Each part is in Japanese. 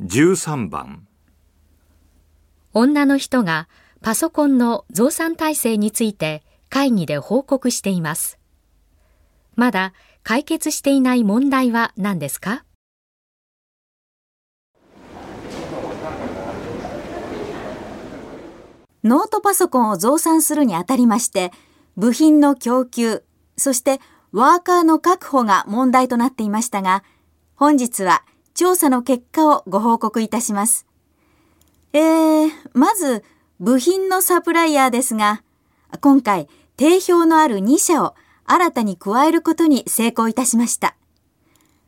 13番女の人がパソコンの増産体制について会議で報告しています。まだ解決していない問題は何ですか？ノートパソコンを増産するにあたりまして、部品の供給、そしてワーカーの確保が問題となっていましたが、本日は調査の結果をご報告いたします。えー、まず、部品のサプライヤーですが、今回、定評のある2社を新たに加えることに成功いたしました。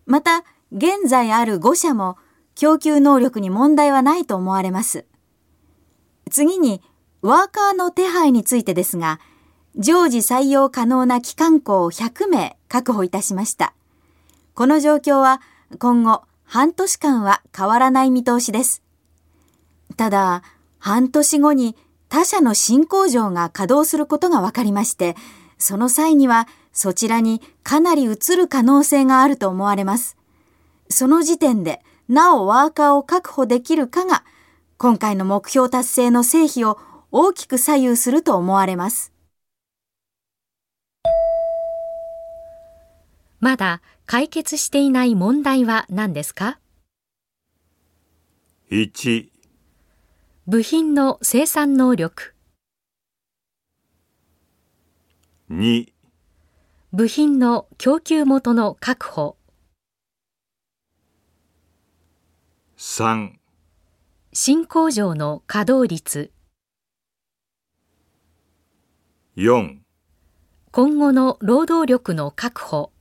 また、現在ある5社も供給能力に問題はないと思われます。次に、ワーカーの手配についてですが、常時採用可能な機関校を100名確保いたしました。この状況は今後半年間は変わらない見通しです。ただ、半年後に他社の新工場が稼働することが分かりまして、その際にはそちらにかなり移る可能性があると思われます。その時点でなおワーカーを確保できるかが、今回の目標達成の成否を大きく左右すると思われます。まだ解決していない問題は何ですか？1部品の生産能力、2部品の供給元の確保、3新工場の稼働率、4今後の労働力の確保、